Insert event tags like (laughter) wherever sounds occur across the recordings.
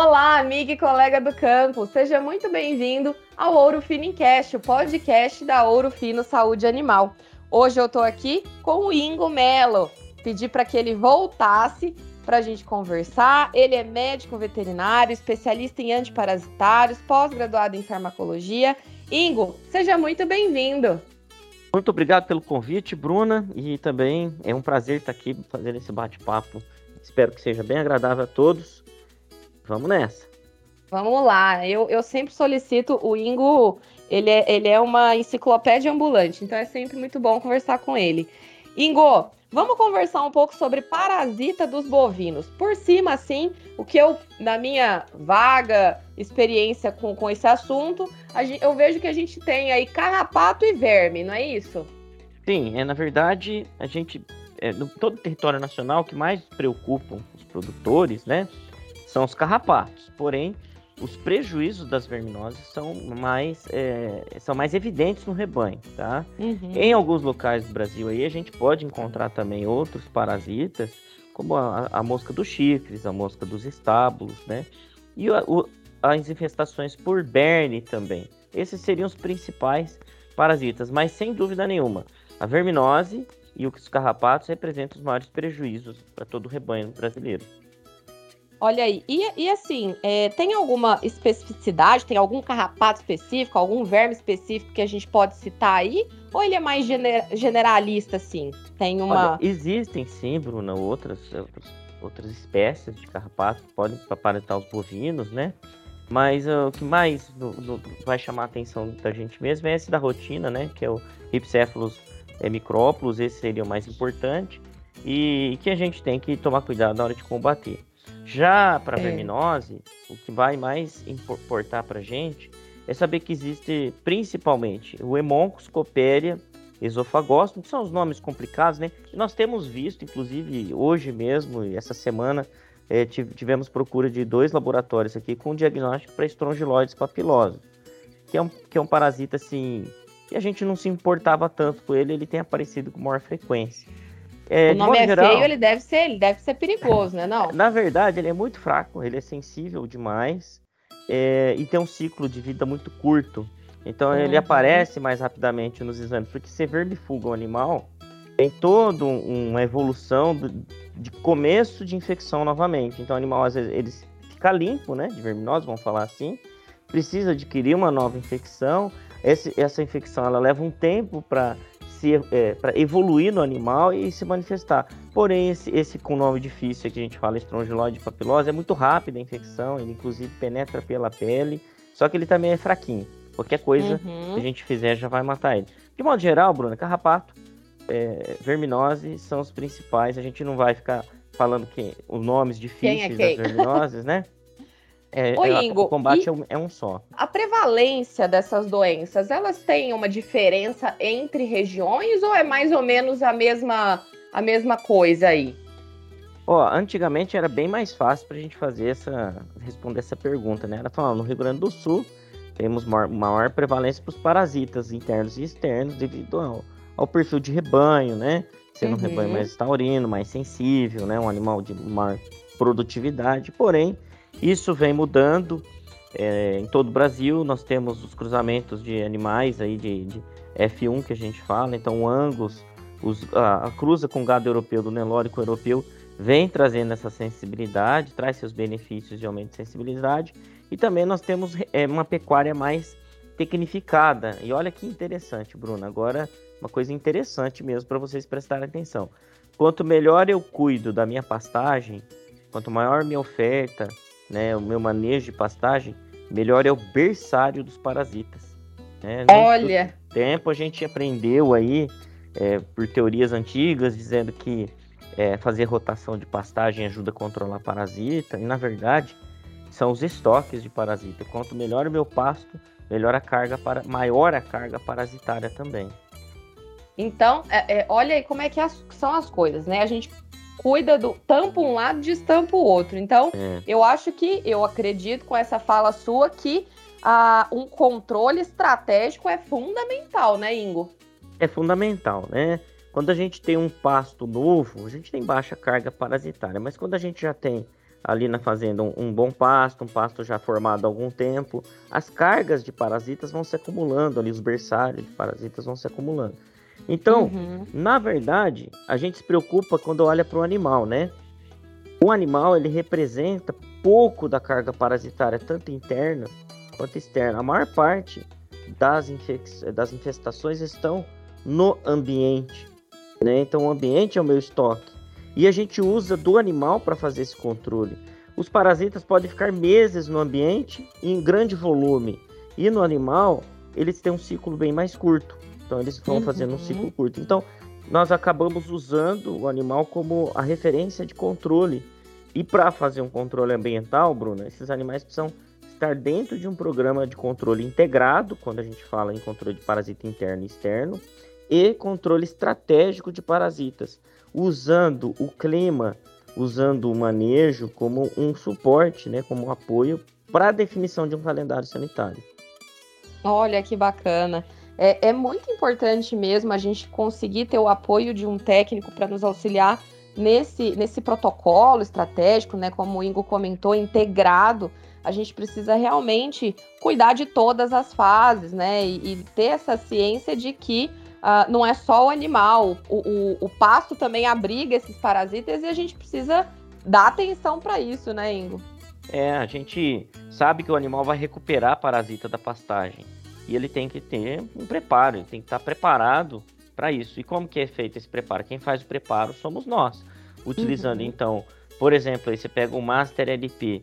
Olá, amiga e colega do campo. Seja muito bem-vindo ao Ouro Fino Encast, o podcast da Ouro Fino Saúde Animal. Hoje eu estou aqui com o Ingo Melo. Pedi para que ele voltasse para a gente conversar. Ele é médico veterinário, especialista em antiparasitários, pós-graduado em farmacologia. Ingo, seja muito bem-vindo. Muito obrigado pelo convite, Bruna, e também é um prazer estar aqui fazendo esse bate-papo. Espero que seja bem agradável a todos. Vamos nessa. Vamos lá. Eu, eu sempre solicito o Ingo, ele é, ele é uma enciclopédia ambulante, então é sempre muito bom conversar com ele. Ingo, Vamos conversar um pouco sobre parasita dos bovinos. Por cima, assim, o que eu, na minha vaga experiência com, com esse assunto, gente, eu vejo que a gente tem aí carrapato e verme, não é isso? Sim, é, na verdade, a gente, é, no todo o território nacional, o que mais preocupam os produtores, né, são os carrapatos. Porém, os prejuízos das verminoses são mais, é, são mais evidentes no rebanho, tá? Uhum. Em alguns locais do Brasil aí a gente pode encontrar também outros parasitas, como a, a mosca dos chifres, a mosca dos estábulos, né? E a, o, as infestações por berne também. Esses seriam os principais parasitas, mas sem dúvida nenhuma, a verminose e os carrapatos representam os maiores prejuízos para todo o rebanho brasileiro. Olha aí, e, e assim, é, tem alguma especificidade, tem algum carrapato específico, algum verme específico que a gente pode citar aí? Ou ele é mais gener generalista, assim? Tem uma. Olha, existem sim, Bruna, outras, outras, espécies de carrapato que podem aparentar os bovinos, né? Mas uh, o que mais no, no, vai chamar a atenção da gente mesmo é esse da rotina, né? Que é o Ripcephalus é, micrópolis, esse seria o mais importante. E que a gente tem que tomar cuidado na hora de combater. Já para a é. verminose, o que vai mais importar para a gente é saber que existe principalmente o Hemoncus coperia esofagóstomo, que são os nomes complicados, né? E nós temos visto, inclusive hoje mesmo e essa semana, é, tivemos procura de dois laboratórios aqui com diagnóstico para estrongiloides papilosos, que é, um, que é um parasita assim que a gente não se importava tanto com ele, ele tem aparecido com maior frequência. É, o nome é geral, feio, ele deve ser, ele deve ser perigoso, né? Não. Na verdade, ele é muito fraco, ele é sensível demais é, e tem um ciclo de vida muito curto. Então uhum. ele aparece mais rapidamente nos exames, porque se vermifuga o animal, tem toda uma evolução de começo de infecção novamente. Então o animal às vezes ele fica limpo, né? De verminose, vamos falar assim. Precisa adquirir uma nova infecção. Esse, essa infecção ela leva um tempo para se é, para evoluir no animal e se manifestar. Porém, esse, esse com nome difícil que a gente fala, estrongiloide papilose, é muito rápido a infecção, ele inclusive penetra pela pele, só que ele também é fraquinho. Qualquer coisa uhum. que a gente fizer já vai matar ele. De modo geral, Bruna, carrapato, é, verminose são os principais. A gente não vai ficar falando que os nomes difíceis é das (laughs) verminoses, né? É, Oi, Ingo, o combate é um, é um, só. A prevalência dessas doenças, elas têm uma diferença entre regiões ou é mais ou menos a mesma, a mesma coisa aí? Ó, antigamente era bem mais fácil para a gente fazer essa, responder essa pergunta, né? Era falando, no Rio Grande do Sul temos maior, maior prevalência para os parasitas internos e externos devido ao, ao, perfil de rebanho, né? Sendo uhum. um rebanho mais taurino, mais sensível, né? Um animal de maior produtividade, porém isso vem mudando é, em todo o Brasil. Nós temos os cruzamentos de animais aí de, de F1 que a gente fala. Então, o Angus, os, a, a, cruza com gado europeu do Nelore com o europeu vem trazendo essa sensibilidade, traz seus benefícios de aumento de sensibilidade. E também nós temos é, uma pecuária mais tecnificada. E olha que interessante, Bruno. Agora, uma coisa interessante mesmo para vocês prestarem atenção. Quanto melhor eu cuido da minha pastagem, quanto maior minha oferta, né, o meu manejo de pastagem, melhor é o berçário dos parasitas. Né? Olha! tempo a gente aprendeu aí, é, por teorias antigas, dizendo que é, fazer rotação de pastagem ajuda a controlar parasita, e na verdade são os estoques de parasita. Quanto melhor o meu pasto, melhor a carga para maior a carga parasitária também. Então, é, é, olha aí como é que as, são as coisas, né? A gente cuida do tampa um lado, destampa o outro. Então, é. eu acho que, eu acredito com essa fala sua que ah, um controle estratégico é fundamental, né, Ingo? É fundamental, né? Quando a gente tem um pasto novo, a gente tem baixa carga parasitária, mas quando a gente já tem ali na fazenda um, um, bom pasto, um pasto já formado há algum tempo, as cargas de parasitas vão se acumulando ali, os berçários de parasitas vão se acumulando. Então, uhum. na verdade, a gente se preocupa quando olha para o animal, né? O animal ele representa pouco da carga parasitária, tanto interna quanto externa. A maior parte das, das infestações estão no ambiente. Né? Então, o ambiente é o meu estoque. E a gente usa do animal para fazer esse controle. Os parasitas podem ficar meses no ambiente em grande volume. E no animal, eles têm um ciclo bem mais curto. Então, eles vão uhum. fazendo um ciclo curto. Então, nós acabamos usando o animal como a referência de controle. E para fazer um controle ambiental, Bruno, esses animais precisam estar dentro de um programa de controle integrado, quando a gente fala em controle de parasita interno e externo, e controle estratégico de parasitas, usando o clima, usando o manejo como um suporte, né, como um apoio para a definição de um calendário sanitário. Olha que bacana. É, é muito importante mesmo a gente conseguir ter o apoio de um técnico para nos auxiliar nesse, nesse protocolo estratégico, né? Como o Ingo comentou, integrado. A gente precisa realmente cuidar de todas as fases, né? E, e ter essa ciência de que uh, não é só o animal, o, o, o pasto também abriga esses parasitas e a gente precisa dar atenção para isso, né, Ingo? É, a gente sabe que o animal vai recuperar parasita da pastagem. E ele tem que ter um preparo, ele tem que estar preparado para isso. E como que é feito esse preparo? Quem faz o preparo somos nós. Utilizando, uhum. então, por exemplo, aí você pega o Master LP.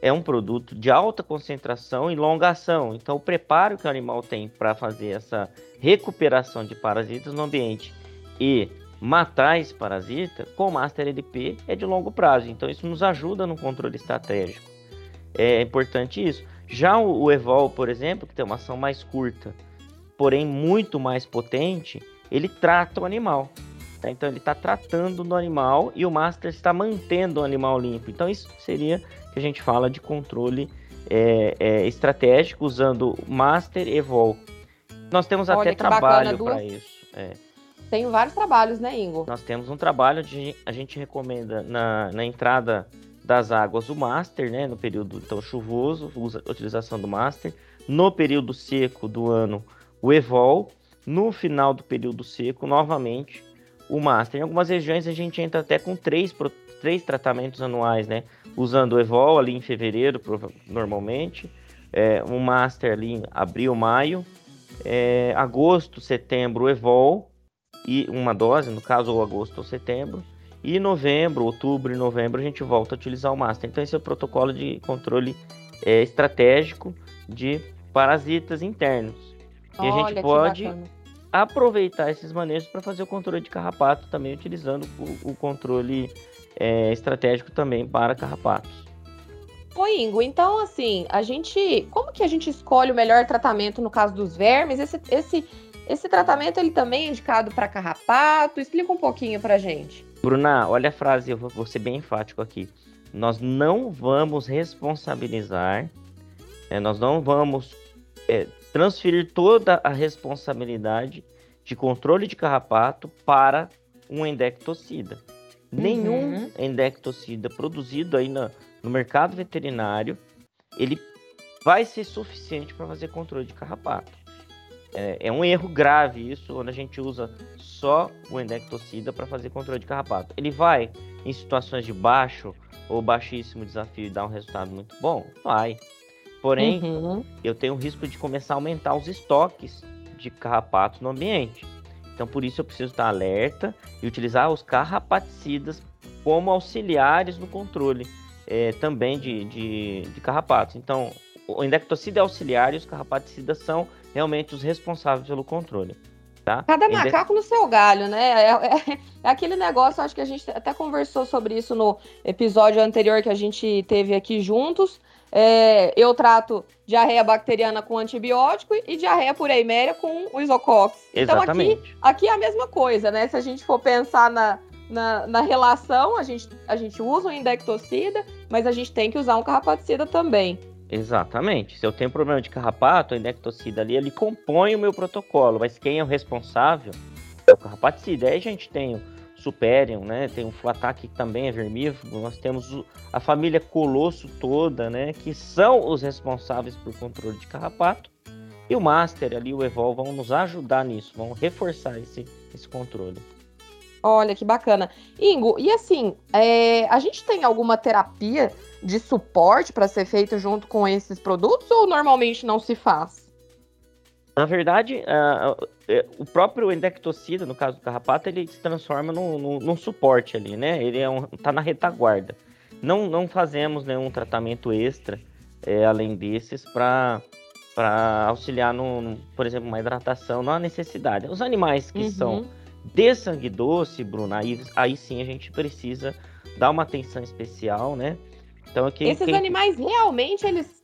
É um produto de alta concentração e longa ação. Então, o preparo que o animal tem para fazer essa recuperação de parasitas no ambiente e matar esse parasita com o Master LP é de longo prazo. Então, isso nos ajuda no controle estratégico. É importante isso. Já o, Evol, por exemplo, que tem uma ação mais curta, porém muito mais potente, ele trata o animal. Tá? Então ele está tratando do animal e o Master está mantendo o animal limpo. Então isso seria que a gente fala de controle é, é, estratégico usando Master Evol. Nós temos Olha, até trabalho para isso. É. Tenho vários trabalhos, né, Ingo? Nós temos um trabalho de a gente recomenda na, na entrada das águas o master, né, no período então chuvoso, usa utilização do master, no período seco do ano o evol, no final do período seco novamente o master. Em algumas regiões a gente entra até com três, três tratamentos anuais, né, usando o evol ali em fevereiro normalmente, é, um master ali em abril, maio, é, agosto, setembro o evol. E uma dose, no caso ou agosto ou setembro, e em novembro, outubro e novembro a gente volta a utilizar o master. Então esse é o protocolo de controle é, estratégico de parasitas internos. E Olha, a gente pode aproveitar esses manejos para fazer o controle de carrapato também utilizando o, o controle é, estratégico também para carrapatos. Oi, Ingo, então assim, a gente. Como que a gente escolhe o melhor tratamento no caso dos vermes? Esse, esse, esse tratamento ele também é indicado para carrapato? Explica um pouquinho pra gente. Bruna, olha a frase, eu vou ser bem enfático aqui. Nós não vamos responsabilizar, é, nós não vamos é, transferir toda a responsabilidade de controle de carrapato para um endectocida. Uhum. Nenhum endectocida produzido aí no, no mercado veterinário, ele vai ser suficiente para fazer controle de carrapato. É, é, um erro grave isso, quando a gente usa só o endectocida para fazer controle de carrapato. Ele vai, em situações de baixo ou baixíssimo desafio, dar um resultado muito bom? Vai. Porém, uhum. eu tenho o risco de começar a aumentar os estoques de carrapatos no ambiente. Então, por isso, eu preciso estar alerta e utilizar os carrapaticidas como auxiliares no controle é, também de, de, de carrapatos. Então, o endectocida é auxiliar e os carrapaticidas são realmente os responsáveis pelo controle. Tá? Cada macaco no seu galho, né? É, é, é, aquele negócio, acho que a gente até conversou sobre isso no episódio anterior que a gente teve aqui juntos. É, eu trato diarreia bacteriana com antibiótico e diarreia por eiméria com o isocox. Exatamente. Então aqui, aqui é a mesma coisa, né? Se a gente for pensar na, na, na, relação, a gente, a gente usa um indectocida, mas a gente tem que usar um carrapaticida também. Exatamente. Se eu tenho problema de carrapato, a indectocida ali, ele compõe o meu protocolo, mas quem é o responsável é o carrapaticida. Aí a gente tem Superion, né? Tem o Flatak que também é vermífugo. Nós temos a família Colosso toda, né? Que são os responsáveis por controle de carrapato. E o Master ali, o Evol, vão nos ajudar nisso, vão reforçar esse, esse controle. Olha que bacana. Ingo, e assim, é, a gente tem alguma terapia de suporte para ser feita junto com esses produtos ou normalmente não se faz? Na verdade, uh, o próprio endectocida, no caso do carrapato, ele se transforma num, num, num suporte ali, né? Ele é um, tá na retaguarda. Não, não fazemos nenhum tratamento extra, é, além desses, para auxiliar, no, no, por exemplo, uma hidratação, não há necessidade. Os animais que uhum. são de sangue doce, Bruna, aí, aí sim a gente precisa dar uma atenção especial, né? Então, quem, Esses quem... animais realmente eles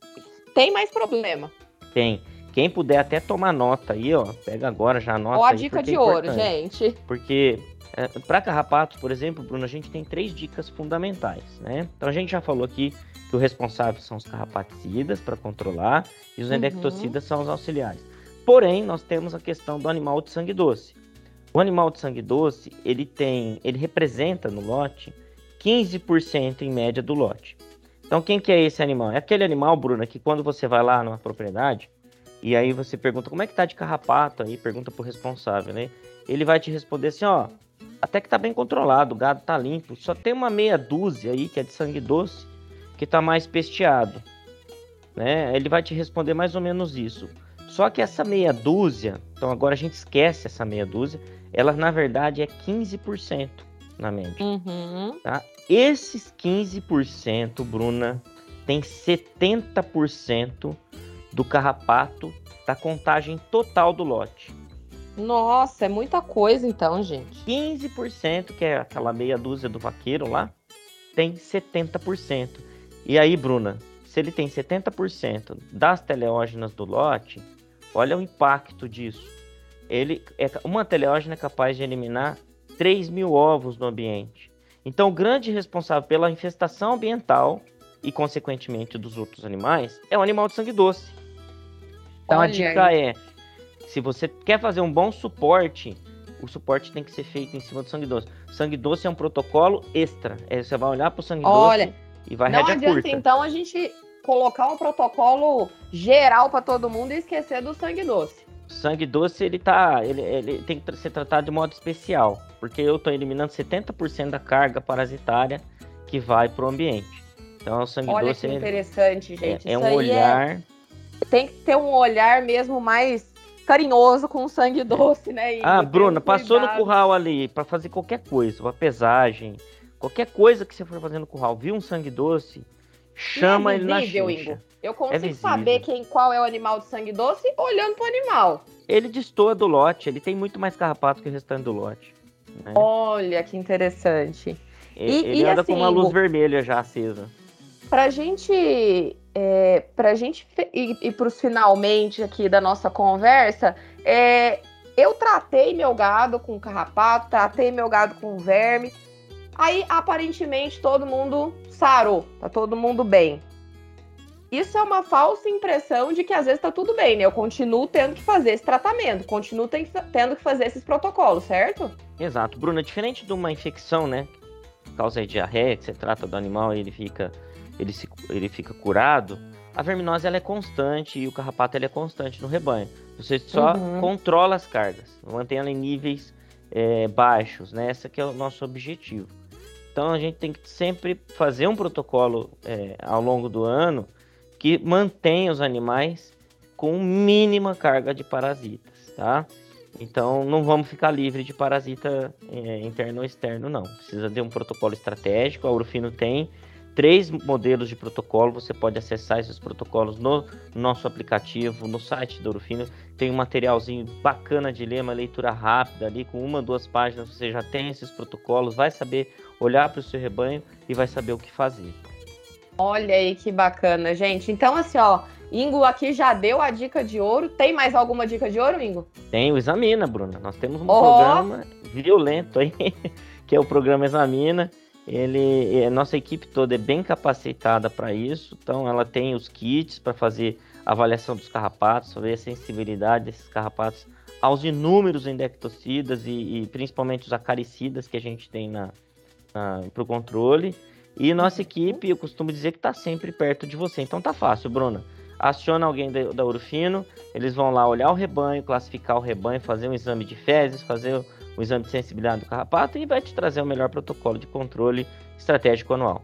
têm mais problema. Tem. Quem puder até tomar nota aí, ó, pega agora já anota. Ó, a dica de é ouro, gente. Porque é, para carrapatos, por exemplo, Bruno, a gente tem três dicas fundamentais, né? Então a gente já falou aqui que o responsável são os carrapaticidas para controlar e os uhum. endectocidas são os auxiliares. Porém, nós temos a questão do animal de sangue doce. O animal de sangue doce, ele tem, ele representa no lote 15% em média do lote. Então, quem que é esse animal? É aquele animal, Bruna, que quando você vai lá numa propriedade e aí você pergunta como é que tá de carrapato aí, pergunta pro responsável, né? Ele vai te responder assim, ó, até que tá bem controlado, o gado tá limpo, só tem uma meia dúzia aí que é de sangue doce que tá mais pesteado, né? Ele vai te responder mais ou menos isso. Só que essa meia dúzia, então agora a gente esquece essa meia dúzia, ela na verdade é 15% na média. Uhum. Tá? Esses 15%, Bruna, tem 70% do carrapato da contagem total do lote. Nossa, é muita coisa então, gente. 15%, que é aquela meia dúzia do vaqueiro lá, tem 70%. E aí, Bruna, se ele tem 70% das teleógenas do lote, olha o impacto disso ele é, uma teleógena é capaz de eliminar 3 mil ovos no ambiente. Então, o grande responsável pela infestação ambiental e, consequentemente, dos outros animais é o animal de sangue doce. Então, Olha a dica aí. é: se você quer fazer um bom suporte, o suporte tem que ser feito em cima do sangue doce. Sangue doce é um protocolo extra. É, você vai olhar para o sangue Olha, doce e vai não adianta, curta. então, a gente colocar um protocolo geral para todo mundo e esquecer do sangue doce sangue doce ele tá ele, ele tem que ser tratado de modo especial porque eu estou eliminando 70% da carga parasitária que vai para o ambiente. Então o sangue Olha doce que é interessante gente é, é um é olhar. É... tem que ter um olhar mesmo mais carinhoso com o sangue doce né e ah Bruna passou no curral ali para fazer qualquer coisa uma pesagem qualquer coisa que você for fazer no curral viu um sangue doce chama é visível, ele na Ingo. Eu consigo é saber quem, qual é o animal de sangue doce olhando pro animal. Ele destoa do lote, ele tem muito mais carrapato que o restante do lote. Né? Olha que interessante. Ele, e, ele e anda assim, com uma luz vermelha já acesa. Pra gente, é, pra gente ir, ir pros finalmente aqui da nossa conversa, é, eu tratei meu gado com carrapato, tratei meu gado com verme. Aí, aparentemente, todo mundo sarou, tá todo mundo bem. Isso é uma falsa impressão de que às vezes tá tudo bem, né? Eu continuo tendo que fazer esse tratamento, continuo tendo que fazer esses protocolos, certo? Exato. Bruna, diferente de uma infecção, né? Causa diarreia, que você trata do animal e ele fica, ele, se, ele fica curado, a verminose ela é constante e o carrapato ele é constante no rebanho. Você só uhum. controla as cargas, mantém ela em níveis é, baixos, né? Esse é o nosso objetivo. Então a gente tem que sempre fazer um protocolo é, ao longo do ano que mantém os animais com mínima carga de parasitas, tá? Então não vamos ficar livre de parasita é, interno ou externo, não. Precisa de um protocolo estratégico. A Urufino tem três modelos de protocolo. Você pode acessar esses protocolos no nosso aplicativo, no site do Urufino. Tem um materialzinho bacana de ler, uma leitura rápida ali, com uma, duas páginas. Você já tem esses protocolos, vai saber olhar para o seu rebanho e vai saber o que fazer. Olha aí que bacana, gente. Então, assim, ó, Ingo aqui já deu a dica de ouro. Tem mais alguma dica de ouro, Ingo? Tem o Examina, Bruna. Nós temos um oh. programa violento aí, (laughs) que é o programa Examina. Ele, a nossa equipe toda é bem capacitada para isso, então ela tem os kits para fazer avaliação dos carrapatos, ver a sensibilidade desses carrapatos aos inúmeros endectocidas e, e principalmente os acaricidas que a gente tem na, na para o controle. E nossa equipe, eu costumo dizer que está sempre perto de você. Então tá fácil, Bruna. Aciona alguém da, da Urufino, eles vão lá olhar o rebanho, classificar o rebanho, fazer um exame de fezes, fazer o exame de sensibilidade do carrapato e vai te trazer o melhor protocolo de controle estratégico anual.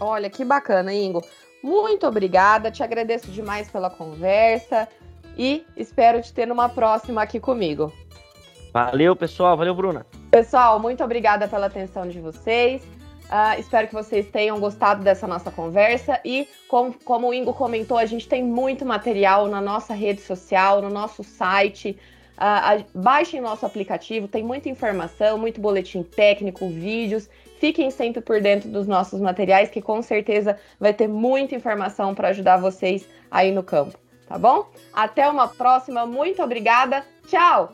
Olha que bacana, Ingo. Muito obrigada, te agradeço demais pela conversa e espero te ter numa próxima aqui comigo. Valeu, pessoal. Valeu, Bruna. Pessoal, muito obrigada pela atenção de vocês. Uh, espero que vocês tenham gostado dessa nossa conversa e, com, como o Ingo comentou, a gente tem muito material na nossa rede social, no nosso site. Uh, baixem nosso aplicativo, tem muita informação, muito boletim técnico, vídeos. Fiquem sempre por dentro dos nossos materiais, que com certeza vai ter muita informação para ajudar vocês aí no campo, tá bom? Até uma próxima, muito obrigada, tchau!